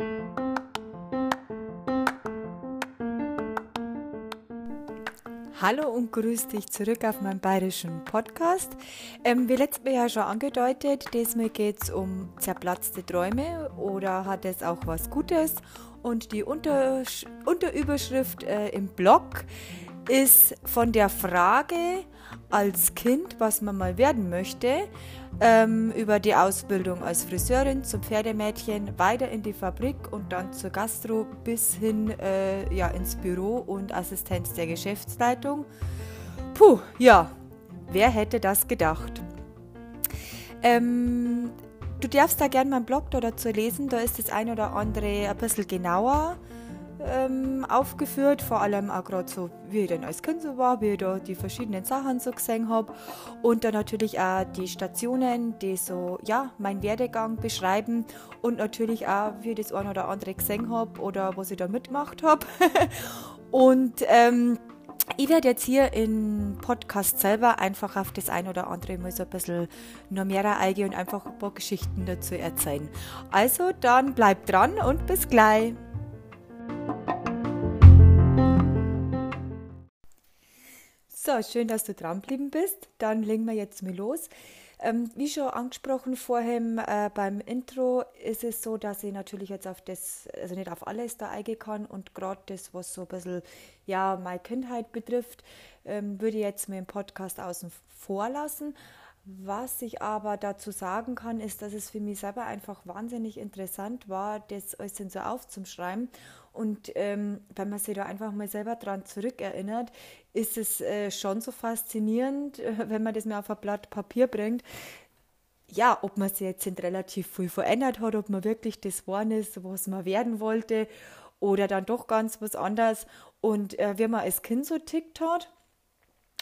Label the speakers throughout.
Speaker 1: Hallo und grüß dich zurück auf meinem bayerischen Podcast. Ähm, wie letztes Mal ja schon angedeutet, diesmal geht es um zerplatzte Träume oder hat es auch was Gutes? Und die Untersch Unterüberschrift äh, im Blog ist von der Frage als Kind, was man mal werden möchte, ähm, über die Ausbildung als Friseurin zum Pferdemädchen, weiter in die Fabrik und dann zur Gastro bis hin äh, ja, ins Büro und Assistenz der Geschäftsleitung. Puh, ja, wer hätte das gedacht? Ähm, du darfst da gerne meinen Blog dazu lesen, da ist das ein oder andere ein bisschen genauer ähm, aufgeführt, vor allem auch gerade so, wie ich denn als Kind so war, wie ich da die verschiedenen Sachen so gesehen habe und dann natürlich auch die Stationen, die so, ja, meinen Werdegang beschreiben und natürlich auch, wie ich das ein oder andere gesehen habe oder was ich da mitgemacht habe und ähm, ich werde jetzt hier im Podcast selber einfach auf das ein oder andere mal so ein bisschen noch mehr eingehen und einfach ein paar Geschichten dazu erzählen. Also dann bleibt dran und bis gleich. So, schön, dass du dran geblieben bist. Dann legen wir jetzt mal los. Ähm, wie schon angesprochen vorhin äh, beim Intro ist es so, dass ich natürlich jetzt auf das, also nicht auf alles da eingehen kann und gerade das, was so ein bisschen ja, meine Kindheit betrifft, ähm, würde ich jetzt mir im Podcast außen vor lassen. Was ich aber dazu sagen kann, ist, dass es für mich selber einfach wahnsinnig interessant war, das alles so aufzuschreiben. Und ähm, wenn man sich da einfach mal selber dran zurückerinnert, ist es äh, schon so faszinierend, wenn man das mal auf ein Blatt Papier bringt. Ja, ob man sich jetzt relativ viel verändert hat, ob man wirklich das geworden ist, was man werden wollte, oder dann doch ganz was anderes. Und äh, wie man als Kind so tickt hat,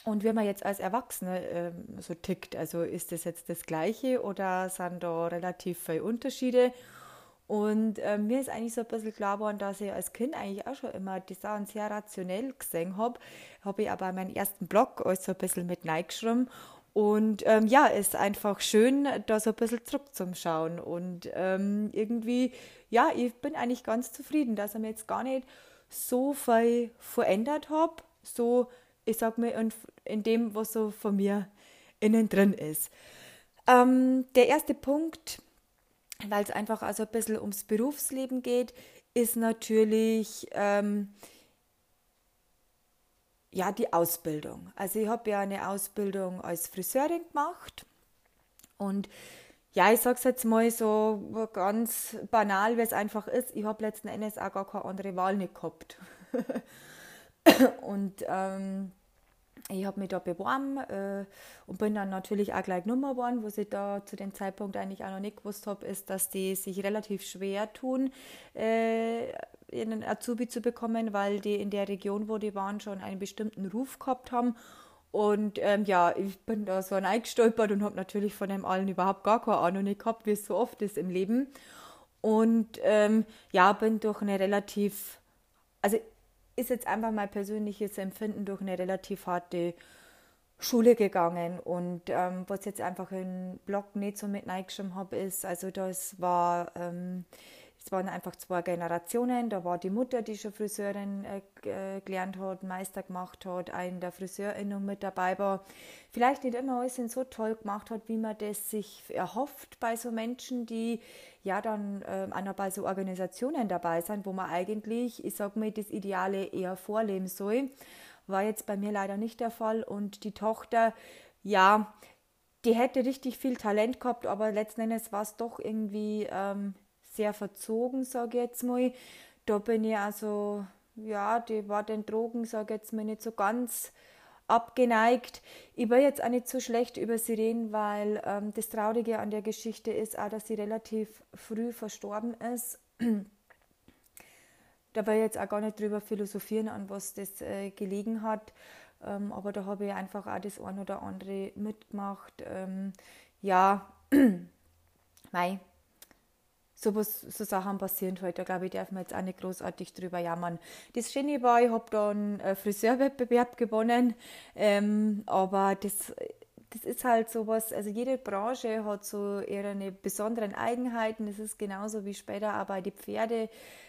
Speaker 1: und wie man jetzt als Erwachsene äh, so tickt, also ist das jetzt das Gleiche oder sind da relativ viele Unterschiede? Und äh, mir ist eigentlich so ein bisschen klar geworden, dass ich als Kind eigentlich auch schon immer die Sachen sehr rationell gesehen habe. Habe ich aber meinen ersten Blog alles so ein bisschen mit reingeschrieben. Und ähm, ja, ist einfach schön, da so ein bisschen zurückzuschauen. Und ähm, irgendwie, ja, ich bin eigentlich ganz zufrieden, dass ich mir jetzt gar nicht so viel verändert habe. So ich sag mal, in, in dem, was so von mir innen drin ist. Ähm, der erste Punkt, weil es einfach also ein bisschen ums Berufsleben geht, ist natürlich ähm, ja die Ausbildung. Also ich habe ja eine Ausbildung als Friseurin gemacht und ja, ich sage es jetzt mal so ganz banal, wie es einfach ist. Ich habe letzten Endes auch gar keine andere Wahl nicht gehabt. und ähm, ich habe mich da beworben äh, und bin dann natürlich auch gleich Nummer geworden. Was ich da zu dem Zeitpunkt eigentlich auch noch nicht gewusst habe, ist, dass die sich relativ schwer tun, äh, einen Azubi zu bekommen, weil die in der Region, wo die waren, schon einen bestimmten Ruf gehabt haben. Und ähm, ja, ich bin da so eingestolpert und habe natürlich von dem allen überhaupt gar keine Ahnung gehabt, wie es so oft ist im Leben. Und ähm, ja, bin durch eine relativ, also ist jetzt einfach mein persönliches Empfinden durch eine relativ harte Schule gegangen. Und ähm, was jetzt einfach im Blog nicht so mit reingeschrieben habe, ist, also das war, ähm, es waren einfach zwei Generationen. Da war die Mutter, die schon Friseurin äh, gelernt hat, Meister gemacht hat, eine der Friseurinnung mit dabei war. Vielleicht nicht immer alles so toll gemacht hat, wie man das sich erhofft bei so Menschen, die ja dann äh, auch noch bei so Organisationen dabei sind, wo man eigentlich, ich sag mal, das Ideale eher vorleben soll. War jetzt bei mir leider nicht der Fall und die Tochter, ja, die hätte richtig viel Talent gehabt, aber letzten Endes war es doch irgendwie ähm, sehr verzogen, sage ich jetzt mal. Da bin ich also, ja, die war den Drogen, sage ich jetzt mal, nicht so ganz abgeneigt. Ich will jetzt auch nicht so schlecht über sie reden, weil ähm, das Traurige an der Geschichte ist auch, dass sie relativ früh verstorben ist. da will ich jetzt auch gar nicht drüber philosophieren, an was das äh, gelegen hat. Ähm, aber da habe ich einfach auch das ein oder andere mitgemacht. Ähm, ja, mei, sowas, so Sachen passieren heute. Da glaube ich, darf man jetzt auch nicht großartig drüber jammern. Das Schöne war, ich habe da einen äh, Friseurwettbewerb gewonnen, ähm, aber das das ist halt sowas, also jede Branche hat so ihre besonderen Eigenheiten. Das ist genauso wie später auch bei den Pferde,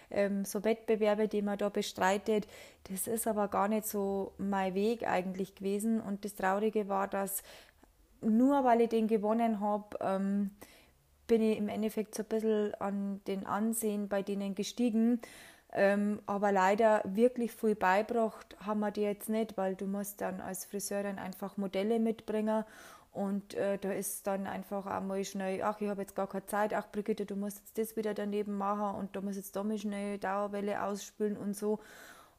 Speaker 1: ähm, so Wettbewerbe, die man da bestreitet. Das ist aber gar nicht so mein Weg eigentlich gewesen. Und das Traurige war, dass nur weil ich den gewonnen habe, ähm, bin ich im Endeffekt so ein bisschen an den Ansehen bei denen gestiegen. Ähm, aber leider wirklich viel beibracht haben wir dir jetzt nicht, weil du musst dann als Friseurin einfach Modelle mitbringen und äh, da ist dann einfach einmal schnell, ach, ich habe jetzt gar keine Zeit, ach, Brigitte, du musst jetzt das wieder daneben machen und da muss jetzt da mal schnell Dauerwelle ausspülen und so.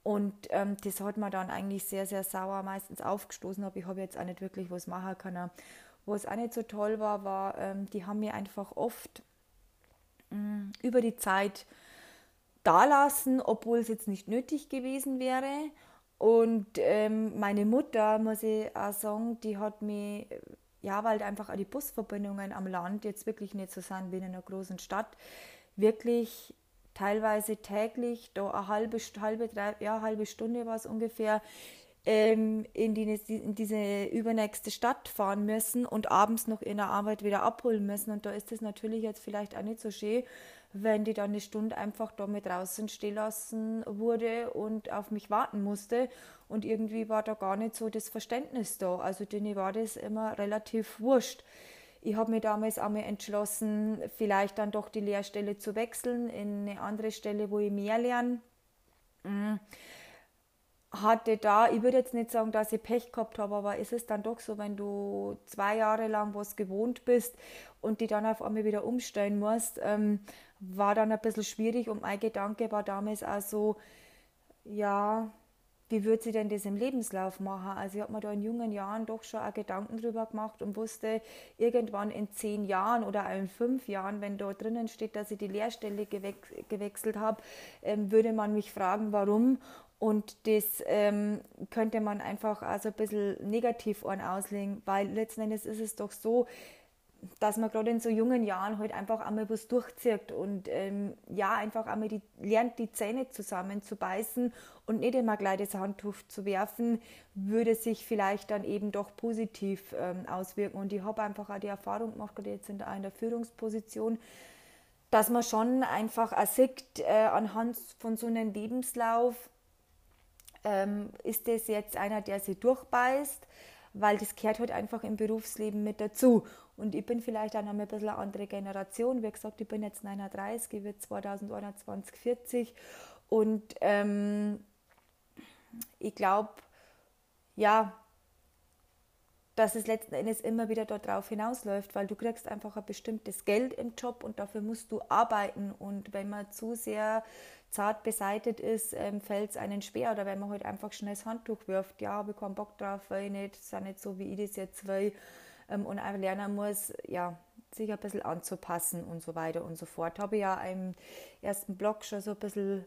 Speaker 1: Und ähm, das hat mir dann eigentlich sehr, sehr sauer meistens aufgestoßen, aber ich habe jetzt auch nicht wirklich was machen können. Was auch nicht so toll war, war, ähm, die haben mir einfach oft mm, über die Zeit dalassen, obwohl es jetzt nicht nötig gewesen wäre. Und ähm, meine Mutter, muss ich auch sagen, die hat mich, ja, weil einfach auch die Busverbindungen am Land jetzt wirklich nicht so sind wie in einer großen Stadt, wirklich teilweise täglich, da eine halbe, halbe, drei, ja, halbe Stunde war es ungefähr, ähm, in, die, in diese übernächste Stadt fahren müssen und abends noch in der Arbeit wieder abholen müssen. Und da ist es natürlich jetzt vielleicht auch nicht so schön, wenn die dann eine Stunde einfach da mit draußen stehen lassen wurde und auf mich warten musste. Und irgendwie war da gar nicht so das Verständnis da. Also denen war das immer relativ wurscht. Ich habe mir damals einmal entschlossen, vielleicht dann doch die Lehrstelle zu wechseln in eine andere Stelle, wo ich mehr lerne. Mhm hatte da, ich würde jetzt nicht sagen, dass ich Pech gehabt habe, aber ist es dann doch so, wenn du zwei Jahre lang was gewohnt bist und die dann auf einmal wieder umstellen musst, ähm, war dann ein bisschen schwierig und mein Gedanke war damals auch so, ja, wie würde sie denn das im Lebenslauf machen? Also ich habe mir da in jungen Jahren doch schon auch Gedanken drüber gemacht und wusste, irgendwann in zehn Jahren oder in fünf Jahren, wenn da drinnen steht, dass ich die Lehrstelle gewechselt habe, ähm, würde man mich fragen, warum. Und das ähm, könnte man einfach also ein bisschen negativ auslegen, weil letzten Endes ist es doch so, dass man gerade in so jungen Jahren halt einfach einmal was durchzieht und ähm, ja, einfach einmal die, lernt, die Zähne zusammenzubeißen und nicht immer gleich das Handtuch zu werfen, würde sich vielleicht dann eben doch positiv ähm, auswirken. Und ich habe einfach auch die Erfahrung gemacht, gerade jetzt in der, in der Führungsposition, dass man schon einfach auch sieht, äh, anhand von so einem Lebenslauf, ähm, ist das jetzt einer, der sie durchbeißt, weil das gehört halt einfach im Berufsleben mit dazu. Und ich bin vielleicht auch noch ein bisschen eine andere Generation. Wie gesagt, ich bin jetzt 39, ich werde 2021 40 und ähm, ich glaube, ja, dass es letzten Endes immer wieder darauf hinausläuft, weil du kriegst einfach ein bestimmtes Geld im Job und dafür musst du arbeiten. Und wenn man zu sehr zart beseitet ist, ähm, fällt es einen schwer. Oder wenn man halt einfach schnell das Handtuch wirft, ja, habe ich keinen Bock drauf, weil ich nicht, ist auch nicht so, wie ich das jetzt will. Ähm, und einfach lernen muss, ja, sich ein bisschen anzupassen und so weiter und so fort. Habe ja im ersten Blog schon so ein bisschen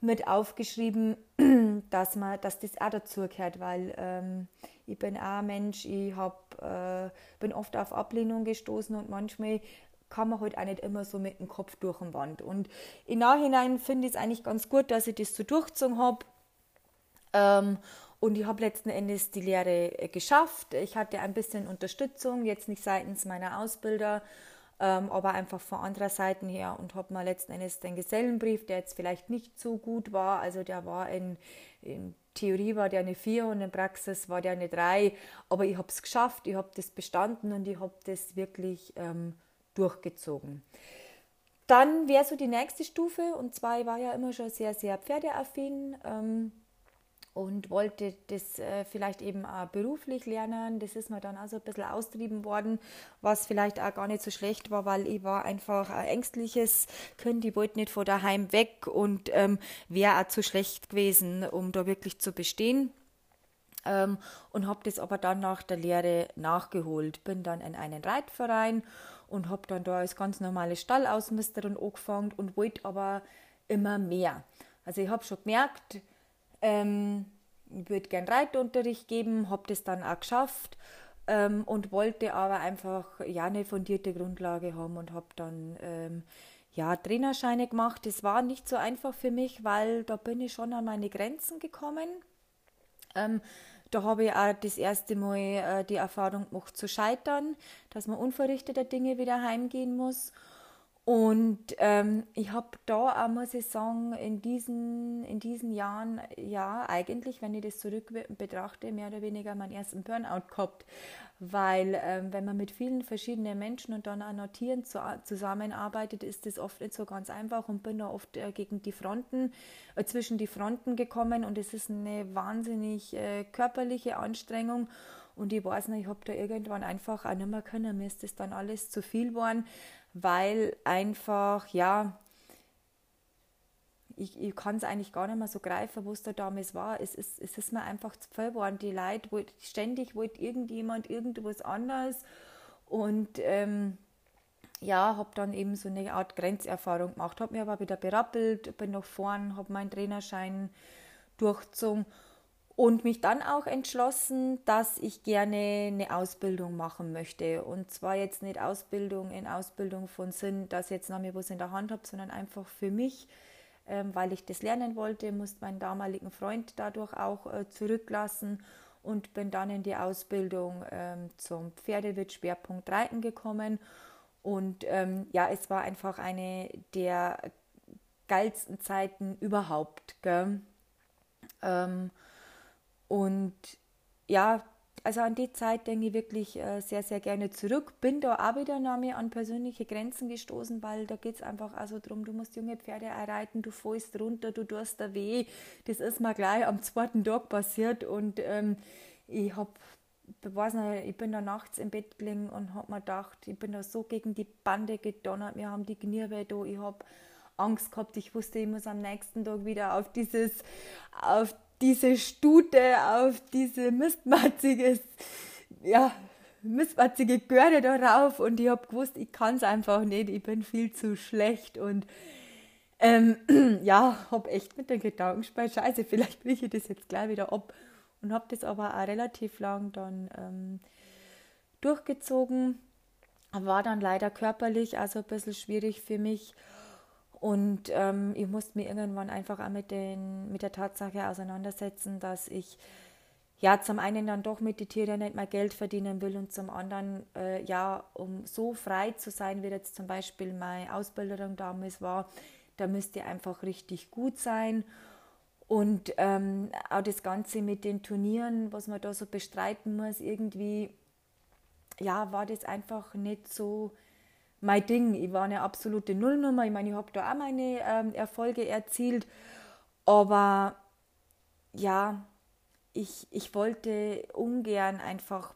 Speaker 1: mit aufgeschrieben, dass man, dass das auch dazu gehört, weil ähm, ich bin auch ein Mensch, ich hab, äh, bin oft auf Ablehnung gestoßen und manchmal kann man halt auch nicht immer so mit dem Kopf durch den Wand. Und im Nachhinein finde ich es eigentlich ganz gut, dass ich das so durchgezogen habe. Ähm, und ich habe letzten Endes die Lehre äh, geschafft. Ich hatte ein bisschen Unterstützung, jetzt nicht seitens meiner Ausbilder, ähm, aber einfach von anderer Seite her und habe mal letzten Endes den Gesellenbrief, der jetzt vielleicht nicht so gut war, also der war in, in Theorie war der eine 4 und in Praxis war der eine 3, aber ich habe es geschafft, ich habe das bestanden und ich habe das wirklich ähm, durchgezogen. Dann wäre so die nächste Stufe, und zwar ich war ja immer schon sehr, sehr pferdeaffin ähm, und wollte das äh, vielleicht eben auch beruflich lernen. Das ist mir dann also ein bisschen austrieben worden, was vielleicht auch gar nicht so schlecht war, weil ich war einfach ein ängstliches Kind. Ich wollte nicht von daheim weg und ähm, wäre auch zu schlecht gewesen, um da wirklich zu bestehen. Ähm, und habe das aber dann nach der Lehre nachgeholt. Bin dann in einen Reitverein und habe dann da als ganz normale Stallausmisterin angefangen und wollte aber immer mehr. Also ich habe schon gemerkt, ähm, ich würde gern Reitunterricht geben, habe das dann auch geschafft ähm, und wollte aber einfach ja eine fundierte Grundlage haben und habe dann ähm, ja Trainerscheine gemacht. Das war nicht so einfach für mich, weil da bin ich schon an meine Grenzen gekommen. Ähm, Da habe ich auch das erste Mal äh, die Erfahrung gemacht zu scheitern, dass man unverrichteter Dinge wieder heimgehen muss. Und ähm, ich habe da auch, muss ich sagen, in diesen, in diesen Jahren, ja, eigentlich, wenn ich das zurück betrachte, mehr oder weniger meinen ersten Burnout gehabt. Weil, ähm, wenn man mit vielen verschiedenen Menschen und dann auch noch Tieren zu, zusammenarbeitet, ist das oft nicht so ganz einfach und bin da oft äh, gegen die Fronten, äh, zwischen die Fronten gekommen und es ist eine wahnsinnig äh, körperliche Anstrengung. Und ich weiß nicht, ich habe da irgendwann einfach auch nicht mehr können. Mir ist das dann alles zu viel geworden weil einfach, ja, ich, ich kann es eigentlich gar nicht mehr so greifen, was da damals war. Es ist, es ist mir einfach zu viel geworden. Die Leute wollt, ständig wollte irgendjemand irgendwas anderes und ähm, ja, habe dann eben so eine Art Grenzerfahrung gemacht, habe mir aber wieder berappelt, bin nach vorn, habe meinen Trainerschein durchgezogen und mich dann auch entschlossen, dass ich gerne eine Ausbildung machen möchte. Und zwar jetzt nicht Ausbildung in Ausbildung von Sinn, dass ich jetzt noch mir was in der Hand habe, sondern einfach für mich, ähm, weil ich das lernen wollte, musste meinen damaligen Freund dadurch auch äh, zurücklassen und bin dann in die Ausbildung ähm, zum Pferdewirt Schwerpunkt Reiten gekommen. Und ähm, ja, es war einfach eine der geilsten Zeiten überhaupt. Gell? Und ja, also an die Zeit denke ich wirklich äh, sehr, sehr gerne zurück. Bin da auch wieder noch mehr an persönliche Grenzen gestoßen, weil da geht es einfach also darum, du musst junge Pferde erreiten, du fällst runter, du tust da weh. Das ist mir gleich am zweiten Tag passiert und ähm, ich habe weiß nicht, ich bin da nachts im Bett gelegen und habe mir gedacht, ich bin da so gegen die Bande gedonnert, wir haben die Knie da, ich habe Angst gehabt, ich wusste, ich muss am nächsten Tag wieder auf dieses, auf diese Stute auf diese mistmatzige, ja, mistmatzige Görde darauf und ich habe gewusst, ich kann es einfach nicht, ich bin viel zu schlecht und ähm, ja, habe echt mit den Gedanken gespielt, scheiße, vielleicht kriege ich das jetzt gleich wieder ab und habe das aber auch relativ lang dann ähm, durchgezogen. War dann leider körperlich also ein bisschen schwierig für mich und ähm, ich musste mich irgendwann einfach auch mit, den, mit der Tatsache auseinandersetzen, dass ich ja zum einen dann doch mit den Tieren nicht mehr Geld verdienen will und zum anderen äh, ja, um so frei zu sein, wie jetzt zum Beispiel meine Ausbilderung damals war, da müsste einfach richtig gut sein. Und ähm, auch das Ganze mit den Turnieren, was man da so bestreiten muss, irgendwie, ja, war das einfach nicht so mein Ding. Ich war eine absolute Nullnummer. Ich meine, ich habe da auch meine ähm, Erfolge erzielt. Aber ja, ich, ich wollte ungern einfach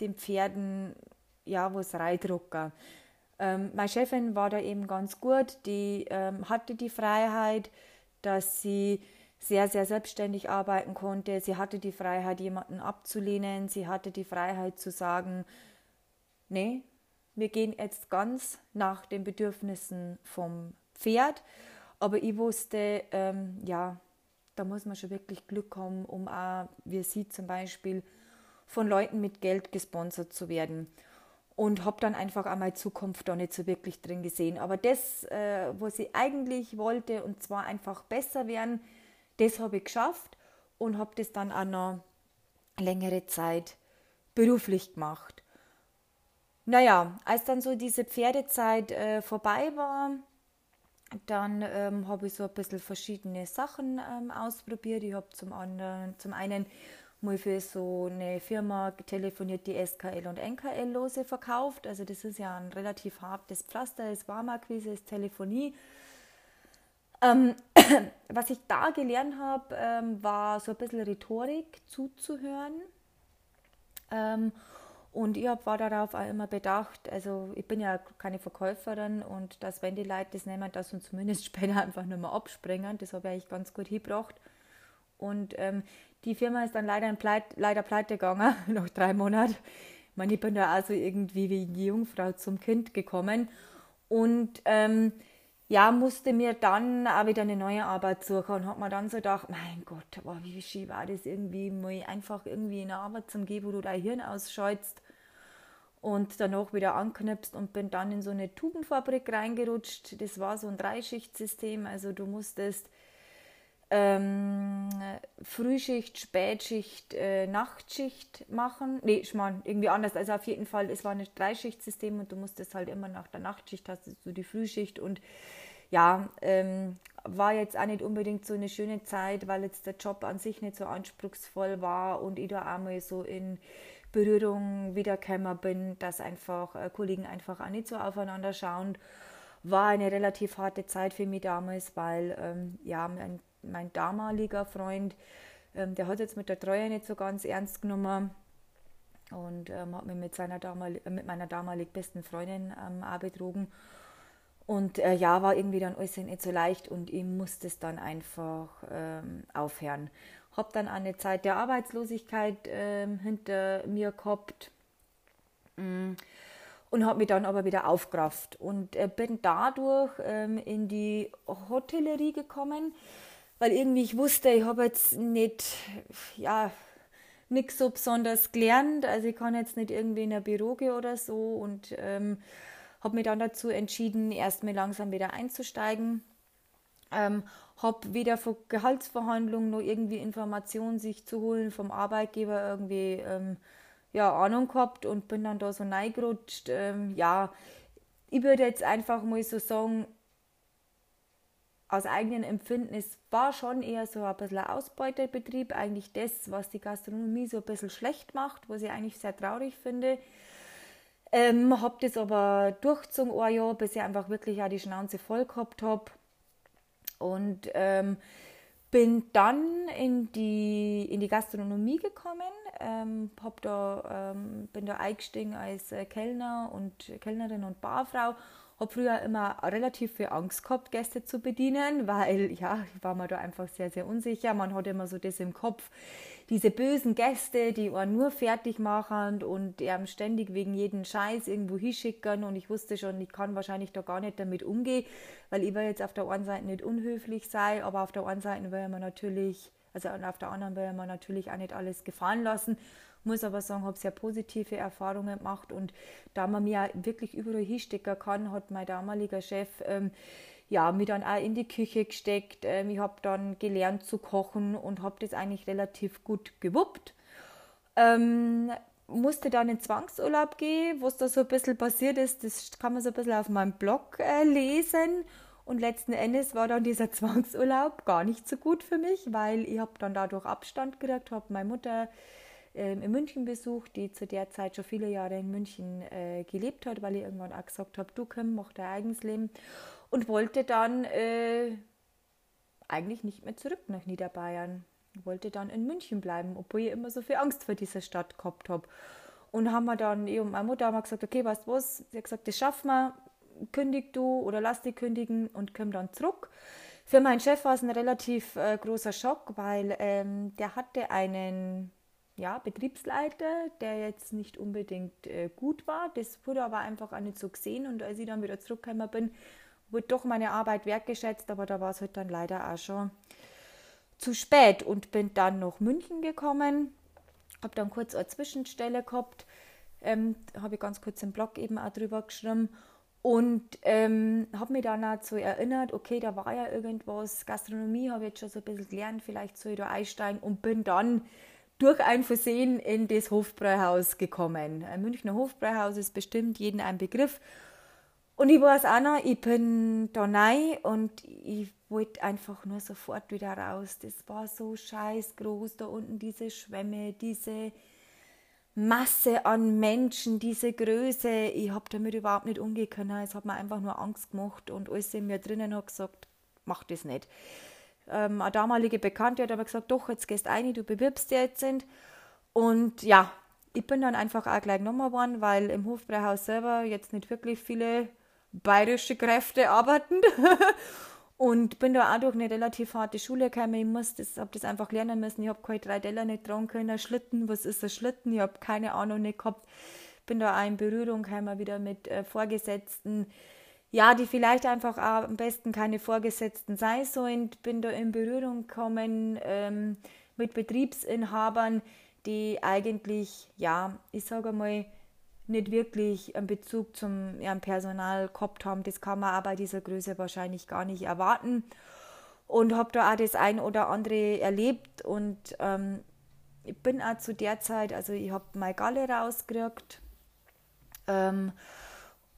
Speaker 1: den Pferden ja was reindrucken. Ähm, meine Chefin war da eben ganz gut. Die ähm, hatte die Freiheit, dass sie sehr, sehr selbstständig arbeiten konnte. Sie hatte die Freiheit, jemanden abzulehnen. Sie hatte die Freiheit zu sagen, nee, wir gehen jetzt ganz nach den Bedürfnissen vom Pferd. Aber ich wusste, ähm, ja, da muss man schon wirklich Glück haben, um auch, wie sie zum Beispiel, von Leuten mit Geld gesponsert zu werden. Und habe dann einfach auch meine Zukunft da nicht so wirklich drin gesehen. Aber das, äh, was ich eigentlich wollte, und zwar einfach besser werden, das habe ich geschafft und habe das dann auch noch längere Zeit beruflich gemacht. Naja, als dann so diese Pferdezeit äh, vorbei war, dann ähm, habe ich so ein bisschen verschiedene Sachen ähm, ausprobiert. Ich habe zum anderen, zum einen mal für so eine Firma telefoniert, die SKL und NKL-Lose verkauft. Also das ist ja ein relativ hartes Pflaster, war Warmakquise, ist Telefonie. Ähm, was ich da gelernt habe, ähm, war so ein bisschen Rhetorik zuzuhören. Und ich war darauf auch immer bedacht, also ich bin ja keine Verkäuferin und dass wenn die Leute das nehmen, dass sie zumindest später einfach nur mal abspringen, das habe ich eigentlich ganz gut hingebracht. Und ähm, die Firma ist dann leider, Pleit, leider pleite gegangen, nach drei Monaten. Ich meine, ich bin da also irgendwie wie die Jungfrau zum Kind gekommen und ähm, ja, musste mir dann auch wieder eine neue Arbeit suchen und habe mir dann so gedacht, mein Gott, wow, wie schön war das irgendwie, mal einfach irgendwie eine Arbeit zum geben, wo du dein Hirn ausschaltest und danach wieder anknüpfst und bin dann in so eine Tubenfabrik reingerutscht. Das war so ein Dreischichtsystem, also du musstest ähm, Frühschicht, Spätschicht, äh, Nachtschicht machen. Nee, ich meine, irgendwie anders. Also auf jeden Fall, es war ein Dreischichtsystem und du musstest halt immer nach der Nachtschicht hast du die Frühschicht und ja, ähm, war jetzt auch nicht unbedingt so eine schöne Zeit, weil jetzt der Job an sich nicht so anspruchsvoll war und ich da einmal so in Berührung wiedergekommen bin, dass einfach äh, Kollegen einfach auch nicht so aufeinander schauen. War eine relativ harte Zeit für mich damals, weil ähm, ja, mein mein damaliger Freund, ähm, der hat jetzt mit der Treue nicht so ganz ernst genommen und ähm, hat mich mit, seiner damal äh, mit meiner damalig besten Freundin ähm, auch betrogen. Und äh, ja, war irgendwie dann alles nicht so leicht und ich musste es dann einfach ähm, aufhören. Hab dann eine Zeit der Arbeitslosigkeit ähm, hinter mir gehabt. Mm und habe mich dann aber wieder aufgerafft und äh, bin dadurch ähm, in die Hotellerie gekommen weil irgendwie ich wusste, ich habe jetzt nicht, ja, nichts so besonders gelernt. Also ich kann jetzt nicht irgendwie in ein Büro gehen oder so und ähm, habe mich dann dazu entschieden, erstmal langsam wieder einzusteigen. Ähm, habe weder von Gehaltsverhandlungen noch irgendwie Informationen sich zu holen vom Arbeitgeber irgendwie ähm, ja, Ahnung gehabt und bin dann da so reingerutscht. Ähm, ja, ich würde jetzt einfach mal so sagen, aus eigenem Empfinden, war schon eher so ein bisschen ein Ausbeuterbetrieb, eigentlich das, was die Gastronomie so ein bisschen schlecht macht, was ich eigentlich sehr traurig finde. Ähm, habe das aber durchgezogen ein Jahr, bis ich einfach wirklich auch die Schnauze voll gehabt habe. Und ähm, bin dann in die, in die Gastronomie gekommen, ähm, hab da, ähm, bin da eingestiegen als äh, Kellner und Kellnerin und Barfrau habe früher immer relativ viel Angst gehabt, Gäste zu bedienen, weil ja, ich war mir da einfach sehr, sehr unsicher. Man hat immer so das im Kopf, diese bösen Gäste, die einen nur fertig machen und eben ständig wegen jeden Scheiß irgendwo hinschicken und ich wusste schon, ich kann wahrscheinlich da gar nicht damit umgehen, weil ich will jetzt auf der einen Seite nicht unhöflich sein, aber auf der anderen Seite will man natürlich, also auf der anderen will man natürlich auch nicht alles gefallen lassen muss aber sagen, habe sehr positive Erfahrungen gemacht und da man mir wirklich überall hinstecken kann, hat mein damaliger Chef ähm, ja, mich dann auch in die Küche gesteckt. Ähm, ich habe dann gelernt zu kochen und habe das eigentlich relativ gut gewuppt. Ähm, musste dann in Zwangsurlaub gehen, was da so ein bisschen passiert ist, das kann man so ein bisschen auf meinem Blog äh, lesen. Und letzten Endes war dann dieser Zwangsurlaub gar nicht so gut für mich, weil ich habe dann dadurch Abstand gekriegt, habe meine Mutter ähm, in München besucht, die zu der Zeit schon viele Jahre in München äh, gelebt hat, weil ich irgendwann auch gesagt habe, du komm, mach dein eigenes Leben und wollte dann äh, eigentlich nicht mehr zurück nach Niederbayern. Wollte dann in München bleiben, obwohl ich immer so viel Angst vor dieser Stadt gehabt habe. Und haben wir dann, ich und meine Mutter haben gesagt, okay, weißt du was? Sie hat gesagt, das schaffen wir, kündig du oder lass dich kündigen und komm dann zurück. Für meinen Chef war es ein relativ äh, großer Schock, weil ähm, der hatte einen ja, Betriebsleiter, der jetzt nicht unbedingt äh, gut war. Das wurde aber einfach auch nicht so gesehen. Und als ich dann wieder zurückgekommen bin, wurde doch meine Arbeit wertgeschätzt, aber da war es halt dann leider auch schon zu spät und bin dann nach München gekommen, habe dann kurz eine Zwischenstelle gehabt, ähm, habe ich ganz kurz im Blog eben auch drüber geschrieben und ähm, habe mich dann so erinnert, okay, da war ja irgendwas, Gastronomie habe ich jetzt schon so ein bisschen gelernt, vielleicht soll ich da einsteigen und bin dann durch ein Versehen in das Hofbräuhaus gekommen. Ein Münchner Hofbräuhaus ist bestimmt jedem ein Begriff. Und ich weiß auch noch, ich bin da rein und ich wollte einfach nur sofort wieder raus. Das war so scheiß groß da unten, diese Schwämme, diese Masse an Menschen, diese Größe. Ich habe damit überhaupt nicht umgehen können. Es hat mir einfach nur Angst gemacht und alles in mir drinnen hat gesagt, mach das nicht ähm, eine damalige Bekannte hat aber gesagt, doch, jetzt gehst du ein, du bewirbst dich jetzt. Und ja, ich bin dann einfach auch gleich genommen worden, weil im Hofbräuhaus selber jetzt nicht wirklich viele bayerische Kräfte arbeiten. und bin da auch durch eine relativ harte Schule gekommen. Ich muss das, habe das einfach lernen müssen. Ich habe keine drei Teller nicht tragen können. Schlitten, was ist ein Schlitten? Ich habe keine Ahnung nicht gehabt. Bin da auch in Berührung gekommen wieder mit äh, Vorgesetzten ja, die vielleicht einfach auch am besten keine Vorgesetzten sein sollen. Bin da in Berührung gekommen ähm, mit Betriebsinhabern, die eigentlich, ja, ich sage mal, nicht wirklich einen Bezug zum ja, Personal gehabt haben. Das kann man aber bei dieser Größe wahrscheinlich gar nicht erwarten. und habe da auch das ein oder andere erlebt und ähm, ich bin auch zu der Zeit, also ich habe meine Galle rausgekriegt ähm,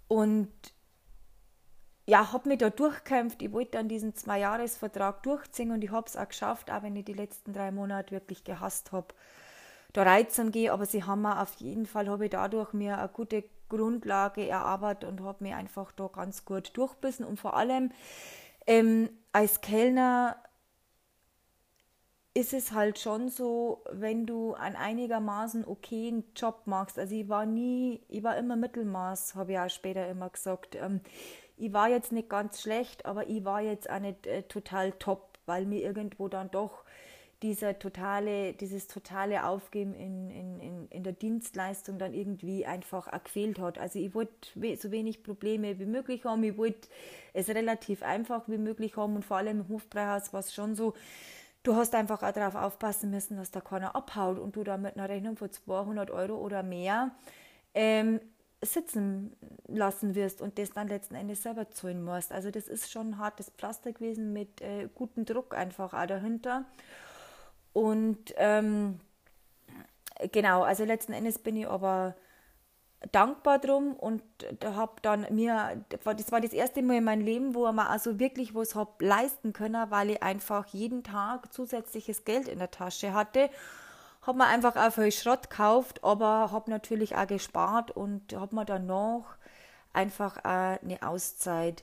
Speaker 1: und ja, habe mich da durchkämpft. Ich wollte dann diesen Zwei-Jahres-Vertrag durchziehen und ich habe es auch geschafft, auch wenn ich die letzten drei Monate wirklich gehasst habe, da reizen gehe. Aber sie haben mir auf jeden Fall, habe ich dadurch mir eine gute Grundlage erarbeitet und habe mich einfach da ganz gut durchbissen. Und vor allem ähm, als Kellner ist es halt schon so, wenn du einen einigermaßen okayen Job machst. Also ich war nie, ich war immer Mittelmaß, habe ich auch später immer gesagt. Ähm, ich war jetzt nicht ganz schlecht, aber ich war jetzt auch nicht äh, total top, weil mir irgendwo dann doch dieser totale, dieses totale Aufgeben in, in, in, in der Dienstleistung dann irgendwie einfach auch gefehlt hat. Also ich wollte so wenig Probleme wie möglich haben, ich wollte es relativ einfach wie möglich haben und vor allem im Hofbräuhaus war es schon so, du hast einfach auch darauf aufpassen müssen, dass da keiner abhaut und du da mit einer Rechnung von 200 Euro oder mehr ähm, sitzen lassen wirst und das dann letzten Endes selber zahlen musst. Also das ist schon ein hartes Pflaster gewesen mit äh, gutem Druck einfach auch dahinter. Und ähm, genau, also letzten Endes bin ich aber dankbar drum und habe dann mir, das war das erste Mal in meinem Leben, wo ich mir also wirklich was hab leisten können, weil ich einfach jeden Tag zusätzliches Geld in der Tasche hatte. Habe mir einfach auch viel Schrott gekauft, aber habe natürlich auch gespart und habe mir danach einfach auch eine Auszeit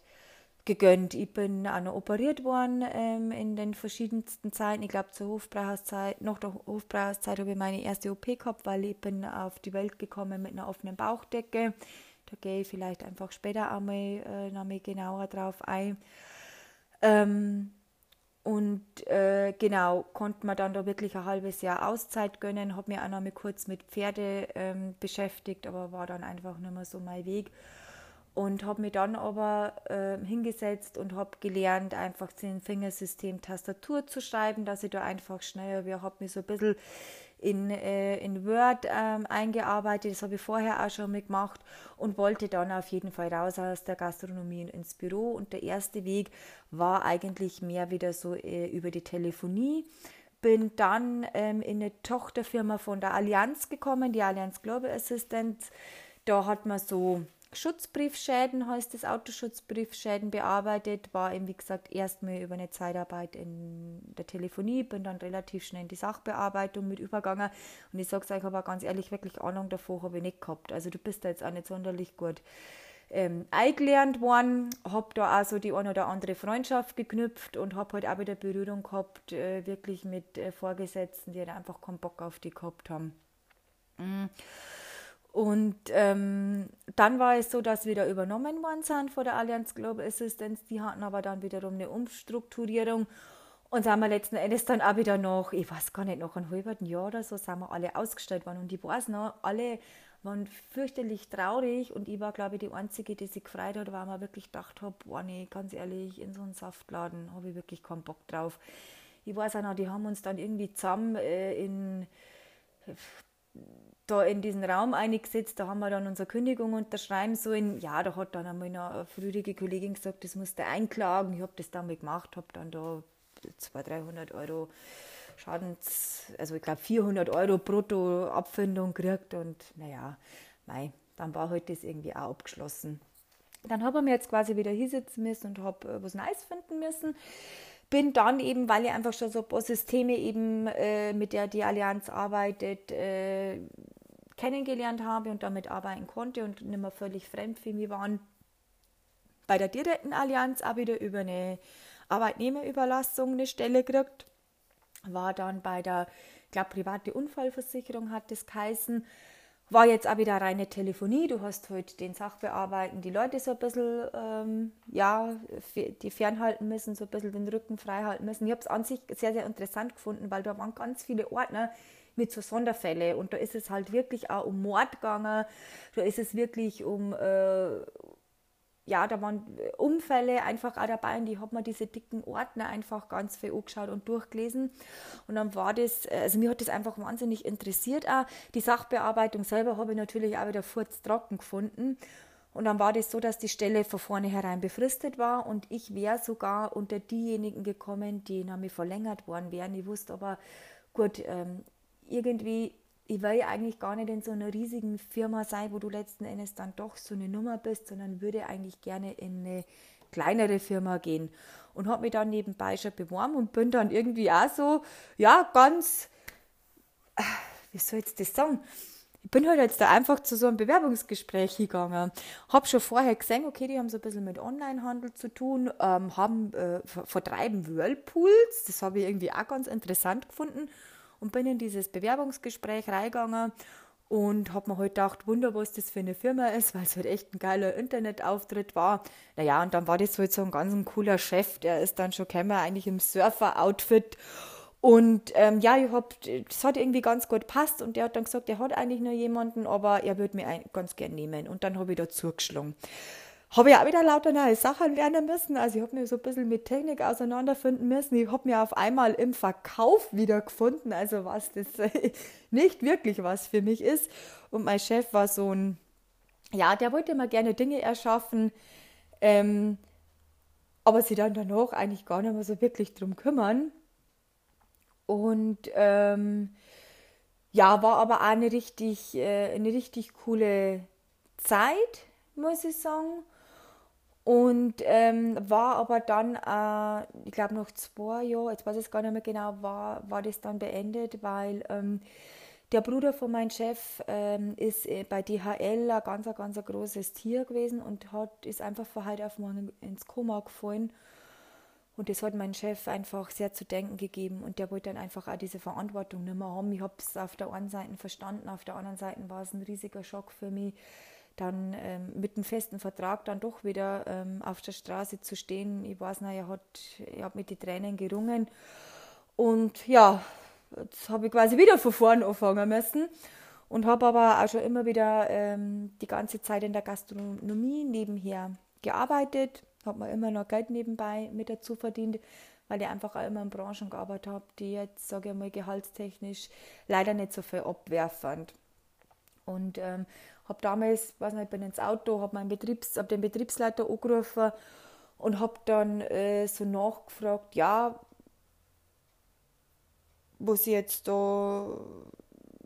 Speaker 1: gegönnt. Ich bin auch noch operiert worden ähm, in den verschiedensten Zeiten. Ich glaube, zur Hofbrauhauszeit, nach der Hofbrauhauszeit habe ich meine erste OP gehabt, weil ich bin auf die Welt gekommen mit einer offenen Bauchdecke. Da gehe ich vielleicht einfach später einmal äh, noch mal genauer drauf ein. Ähm, und äh, genau, konnte man dann da wirklich ein halbes Jahr Auszeit gönnen, habe mich auch noch mal kurz mit Pferde ähm, beschäftigt, aber war dann einfach nicht mehr so mein Weg. Und habe mich dann aber äh, hingesetzt und habe gelernt, einfach den Fingersystem Tastatur zu schreiben, dass ich da einfach schneller wäre. Habe mich so ein bisschen in, äh, in Word ähm, eingearbeitet. Das habe ich vorher auch schon mal gemacht und wollte dann auf jeden Fall raus aus der Gastronomie ins Büro. Und der erste Weg war eigentlich mehr wieder so äh, über die Telefonie. Bin dann ähm, in eine Tochterfirma von der Allianz gekommen, die Allianz Global Assistant. Da hat man so Schutzbriefschäden, heißt es, Autoschutzbriefschäden bearbeitet, war eben, wie gesagt, erstmal über eine Zeitarbeit in der Telefonie, bin dann relativ schnell in die Sachbearbeitung mit übergegangen und ich sage es euch aber ganz ehrlich, wirklich Ahnung davor habe ich nicht gehabt. Also du bist da jetzt auch nicht sonderlich gut ähm, eingelernt worden, habe da auch so die eine oder andere Freundschaft geknüpft und habe halt auch wieder Berührung gehabt, äh, wirklich mit äh, Vorgesetzten, die halt einfach keinen Bock auf die gehabt haben. Mhm. Und ähm, dann war es so, dass wir da übernommen worden sind von der Allianz Global Assistance. Die hatten aber dann wiederum eine Umstrukturierung. Und sind wir letzten Endes dann auch wieder noch, ich weiß gar nicht, noch ein halben Jahr oder so, sind wir alle ausgestellt worden. Und ich weiß noch, alle waren fürchterlich traurig. Und ich war, glaube ich, die Einzige, die sich gefreut hat, weil man wirklich gedacht hat, boah, nee, ganz ehrlich, in so einen Saftladen habe ich wirklich keinen Bock drauf. Ich weiß auch noch, die haben uns dann irgendwie zusammen äh, in da in diesen Raum eingesetzt, da haben wir dann unsere Kündigung unterschreiben sollen. Ja, da hat dann einmal eine frühere Kollegin gesagt, das musste einklagen. Ich habe das dann mal gemacht, habe dann da 200, 300 Euro Schadens, also ich glaube 400 Euro brutto Abfindung gekriegt und naja, mei, dann war halt das irgendwie auch abgeschlossen. Dann habe ich mir jetzt quasi wieder hinsetzen müssen und habe äh, was Neues finden müssen bin dann eben, weil ich einfach schon so ein paar Systeme eben, äh, mit der die Allianz arbeitet, äh, kennengelernt habe und damit arbeiten konnte und nicht mehr völlig fremd für mich waren. Bei der direkten Allianz auch wieder über eine Arbeitnehmerüberlassung eine Stelle gekriegt. War dann bei der, ich glaube, private Unfallversicherung hat das geheißen. War jetzt auch wieder reine Telefonie. Du hast heute halt den Sachbearbeiten, die Leute so ein bisschen, ähm, ja, die fernhalten müssen, so ein bisschen den Rücken frei halten müssen. Ich habe es an sich sehr, sehr interessant gefunden, weil da waren ganz viele Ordner, mit so Sonderfällen. Und da ist es halt wirklich auch um Mord gegangen, da ist es wirklich um, äh, ja, da waren Unfälle einfach auch dabei und ich habe mir diese dicken Ordner einfach ganz viel angeschaut und durchgelesen. Und dann war das, also mir hat das einfach wahnsinnig interessiert auch. Die Sachbearbeitung selber habe ich natürlich auch wieder kurz trocken gefunden. Und dann war das so, dass die Stelle von vornherein befristet war und ich wäre sogar unter diejenigen gekommen, die nämlich verlängert worden wären. Ich wusste aber, gut, ähm, irgendwie, ich will ja eigentlich gar nicht in so einer riesigen Firma sein, wo du letzten Endes dann doch so eine Nummer bist, sondern würde eigentlich gerne in eine kleinere Firma gehen. Und habe mich dann nebenbei schon beworben und bin dann irgendwie auch so, ja, ganz, äh, wie soll ich das sagen? ich bin halt jetzt da einfach zu so einem Bewerbungsgespräch gegangen. Hab schon vorher gesehen, okay, die haben so ein bisschen mit Onlinehandel zu tun, ähm, haben äh, vertreiben Whirlpools, das habe ich irgendwie auch ganz interessant gefunden und bin in dieses Bewerbungsgespräch reingegangen und habe mir halt gedacht, wunder, was das für eine Firma ist, weil es halt echt ein geiler Internetauftritt war. Naja, und dann war das halt so ein ganz ein cooler Chef, der ist dann schon gekommen, eigentlich im Surfer-Outfit und ähm, ja, ich hab, das hat irgendwie ganz gut passt und der hat dann gesagt, er hat eigentlich nur jemanden, aber er würde mich ganz gern nehmen. Und dann habe ich da zugeschlagen. Habe ich auch wieder lauter neue Sachen lernen müssen. Also ich habe mich so ein bisschen mit Technik auseinanderfinden müssen. Ich habe mich auf einmal im Verkauf wiedergefunden, also was das nicht wirklich was für mich ist. Und mein Chef war so ein, ja, der wollte immer gerne Dinge erschaffen, ähm, aber sich dann danach eigentlich gar nicht mehr so wirklich drum kümmern. Und ähm, ja, war aber auch eine richtig, äh, eine richtig coole Zeit, muss ich sagen. Und ähm, war aber dann, äh, ich glaube, noch zwei Jahre, jetzt weiß ich gar nicht mehr genau, war, war das dann beendet, weil ähm, der Bruder von meinem Chef ähm, ist äh, bei DHL ein ganz, ganz großes Tier gewesen und hat, ist einfach von heute auf morgen ins Koma gefallen. Und das hat mein Chef einfach sehr zu denken gegeben und der wollte dann einfach auch diese Verantwortung nicht mehr haben. Ich habe es auf der einen Seite verstanden, auf der anderen Seite war es ein riesiger Schock für mich, dann ähm, mit einem festen Vertrag dann doch wieder ähm, auf der Straße zu stehen. Ich weiß noch, hat, er hat mit den Tränen gerungen. Und ja, jetzt habe ich quasi wieder von vorne anfangen müssen und habe aber auch schon immer wieder ähm, die ganze Zeit in der Gastronomie nebenher gearbeitet habe mir immer noch Geld nebenbei mit dazu verdient, weil ich einfach auch immer in Branchen gearbeitet habe, die jetzt, sage ich mal, gehaltstechnisch leider nicht so viel abwerfend. Und ähm, habe damals, weiß nicht, bin ins Auto, habe Betriebs, hab den Betriebsleiter angerufen und habe dann äh, so nachgefragt, ja, was jetzt da,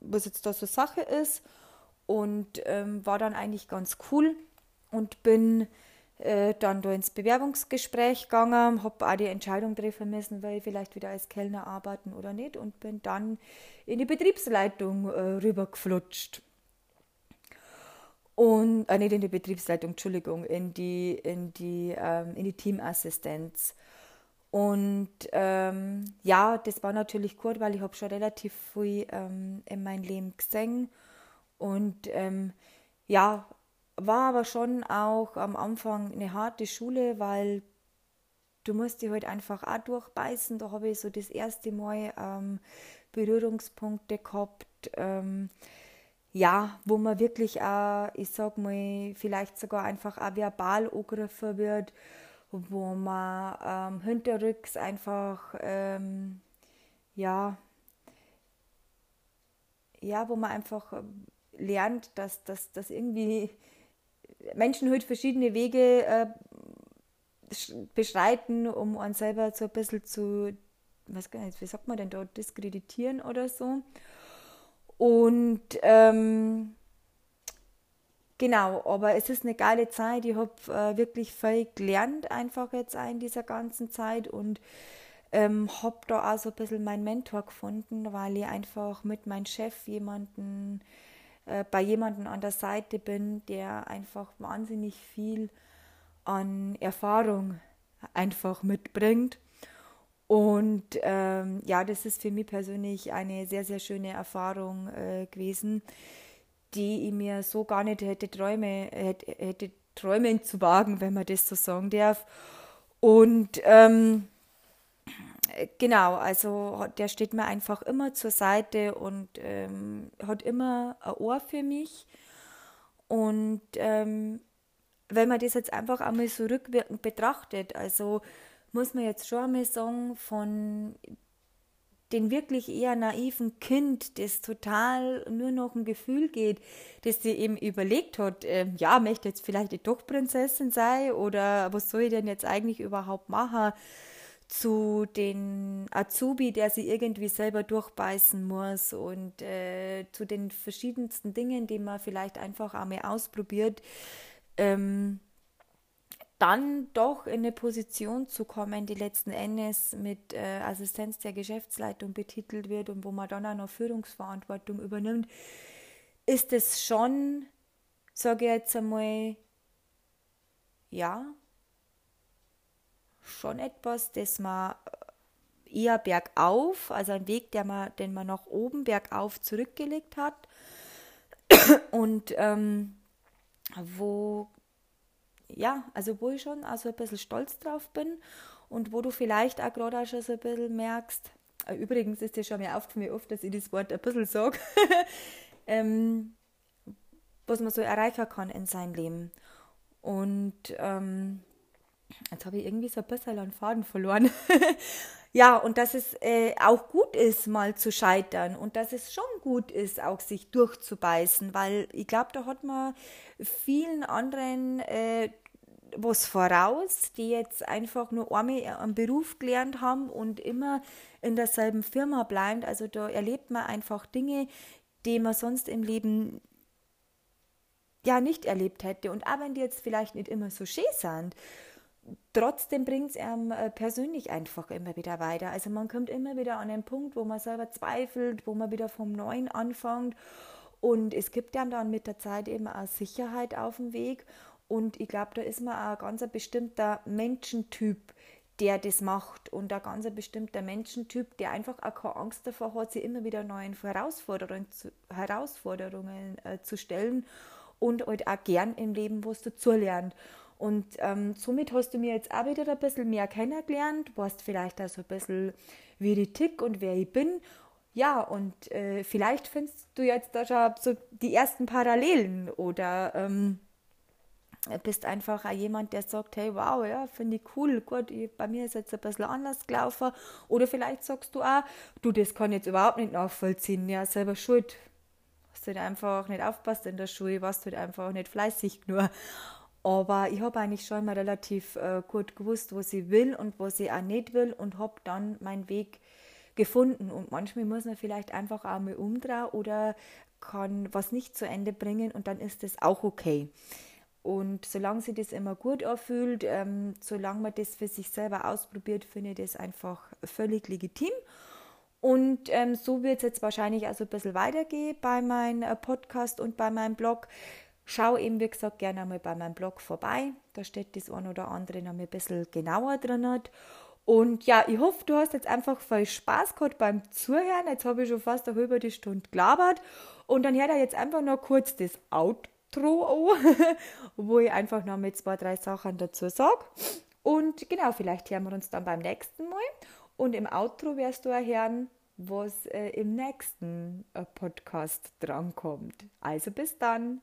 Speaker 1: was jetzt da so Sache ist. Und ähm, war dann eigentlich ganz cool und bin äh, dann da ins Bewerbungsgespräch gegangen, habe auch die Entscheidung treffen müssen, weil ich vielleicht wieder als Kellner arbeiten oder nicht und bin dann in die Betriebsleitung äh, rübergeflutscht. Und, äh, nicht in die Betriebsleitung, Entschuldigung, in die, in die, ähm, in die Teamassistenz. Und ähm, ja, das war natürlich gut, weil ich habe schon relativ viel ähm, in meinem Leben gesehen. Und ähm, ja, war aber schon auch am Anfang eine harte Schule, weil du musst dich halt einfach auch durchbeißen. Da habe ich so das erste Mal ähm, Berührungspunkte gehabt, ähm, ja, wo man wirklich auch, ich sag mal, vielleicht sogar einfach auch verbal angegriffen wird, wo man ähm, hinterrücks einfach, ähm, ja, ja, wo man einfach lernt, dass das irgendwie Menschen halt verschiedene Wege äh, beschreiten, um uns selber so ein bisschen zu, was wie sagt man denn da, diskreditieren oder so. Und ähm, genau, aber es ist eine geile Zeit. Ich habe äh, wirklich viel gelernt, einfach jetzt in dieser ganzen Zeit und ähm, habe da auch so ein bisschen meinen Mentor gefunden, weil ich einfach mit meinem Chef jemanden äh, bei jemandem an der Seite bin, der einfach wahnsinnig viel an Erfahrung einfach mitbringt. Und ähm, ja, das ist für mich persönlich eine sehr, sehr schöne Erfahrung äh, gewesen, die ich mir so gar nicht hätte, träume, hätte, hätte träumen zu wagen, wenn man das so sagen darf. Und ähm, genau, also der steht mir einfach immer zur Seite und ähm, hat immer ein Ohr für mich. Und ähm, wenn man das jetzt einfach einmal so rückwirkend betrachtet, also muss man jetzt schon einmal sagen, von den wirklich eher naiven Kind, das total nur noch ein Gefühl geht, das sie eben überlegt hat, äh, ja, möchte jetzt vielleicht die doch Prinzessin sein oder was soll ich denn jetzt eigentlich überhaupt machen? zu den Azubi, der sie irgendwie selber durchbeißen muss und äh, zu den verschiedensten Dingen, die man vielleicht einfach einmal ausprobiert, ähm, dann doch in eine Position zu kommen, die letzten Endes mit äh, Assistenz der Geschäftsleitung betitelt wird und wo auch noch Führungsverantwortung übernimmt, ist es schon, sage ich jetzt einmal, ja, schon etwas, das man eher bergauf, also ein Weg, der man, den man nach oben bergauf zurückgelegt hat. Und ähm, wo ja, also wo ich schon also ein bisschen stolz drauf bin und wo du vielleicht auch gerade auch schon so ein bisschen merkst, äh, übrigens ist dir schon mir aufgefallen, wie oft, dass ich das Wort ein bisschen sage, ähm, was man so erreichen kann in seinem Leben. Und ähm, Jetzt habe ich irgendwie so ein bisschen einen Faden verloren. ja, und dass es äh, auch gut ist, mal zu scheitern und dass es schon gut ist, auch sich durchzubeißen, weil ich glaube, da hat man vielen anderen äh, was voraus, die jetzt einfach nur einmal einen Beruf gelernt haben und immer in derselben Firma bleiben. Also da erlebt man einfach Dinge, die man sonst im Leben ja nicht erlebt hätte. Und auch wenn die jetzt vielleicht nicht immer so schön sind, trotzdem bringt es einem äh, persönlich einfach immer wieder weiter. Also man kommt immer wieder an einen Punkt, wo man selber zweifelt, wo man wieder vom Neuen anfängt. Und es gibt einem dann mit der Zeit eben auch Sicherheit auf dem Weg. Und ich glaube, da ist man auch ein ganz bestimmter Menschentyp, der das macht. Und ein ganz bestimmter Menschentyp, der einfach auch keine Angst davor hat, sich immer wieder neuen Herausforderungen zu, Herausforderungen, äh, zu stellen und halt auch gern im Leben was dazulernt. Und ähm, somit hast du mir jetzt auch wieder ein bisschen mehr kennengelernt, weißt vielleicht auch so ein bisschen, wie ich tick und wer ich bin. Ja, und äh, vielleicht findest du jetzt da schon so die ersten Parallelen oder ähm, bist einfach auch jemand, der sagt, hey, wow, ja, finde ich cool, gut, ich, bei mir ist jetzt ein bisschen anders gelaufen. Oder vielleicht sagst du auch, du, das kann ich jetzt überhaupt nicht nachvollziehen, ja, selber schuld. Hast du halt einfach nicht aufpasst in der Schule, warst halt einfach nicht fleißig nur. Aber ich habe eigentlich schon mal relativ äh, gut gewusst, was ich will und was ich auch nicht will und habe dann meinen Weg gefunden. Und manchmal muss man vielleicht einfach auch mal umdrehen oder kann was nicht zu Ende bringen und dann ist das auch okay. Und solange sich das immer gut anfühlt, ähm, solange man das für sich selber ausprobiert, finde ich das einfach völlig legitim. Und ähm, so wird es jetzt wahrscheinlich also ein bisschen weitergehen bei meinem äh, Podcast und bei meinem Blog. Schau eben, wie gesagt, gerne einmal bei meinem Blog vorbei. Da steht das ein oder andere noch ein bisschen genauer drin. Und ja, ich hoffe, du hast jetzt einfach viel Spaß gehabt beim Zuhören. Jetzt habe ich schon fast eine halbe Stunde gelabert. Und dann hört er jetzt einfach noch kurz das Outro an, wo ich einfach noch mit zwei, drei Sachen dazu sage. Und genau, vielleicht hören wir uns dann beim nächsten Mal. Und im Outro wirst du erhören, was äh, im nächsten äh, Podcast drankommt. Also bis dann.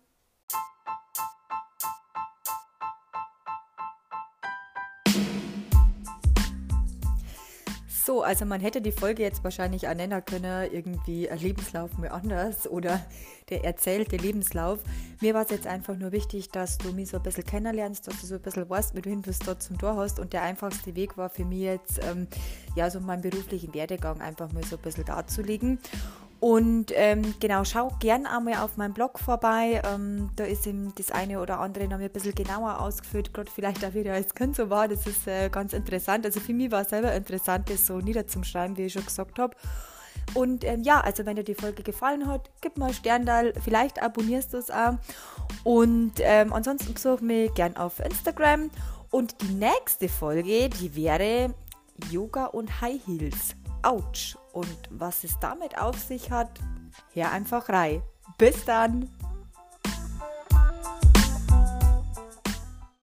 Speaker 1: So, also man hätte die Folge jetzt wahrscheinlich auch nennen können, irgendwie ein Lebenslauf mir anders oder der erzählte Lebenslauf. Mir war es jetzt einfach nur wichtig, dass du mich so ein bisschen kennenlernst, dass du so ein bisschen weißt, mit wem du es dort zum Tor hast. Und der einfachste Weg war für mich jetzt, ähm, ja, so meinen beruflichen Werdegang einfach mal so ein bisschen darzulegen. Und ähm, genau, schau gern einmal auf meinem Blog vorbei. Ähm, da ist eben das eine oder andere noch ein bisschen genauer ausgeführt, gerade vielleicht auch wieder als Kind so war. Das ist äh, ganz interessant. Also für mich war es selber interessant, das so niederzuschreiben, wie ich schon gesagt habe. Und ähm, ja, also wenn dir die Folge gefallen hat, gib mal Sternteil, vielleicht abonnierst du es auch. Und ähm, ansonsten besuch mich gern auf Instagram. Und die nächste Folge, die wäre Yoga und High Heels. Autsch. Und was es damit auf sich hat, hör einfach rein. Bis dann!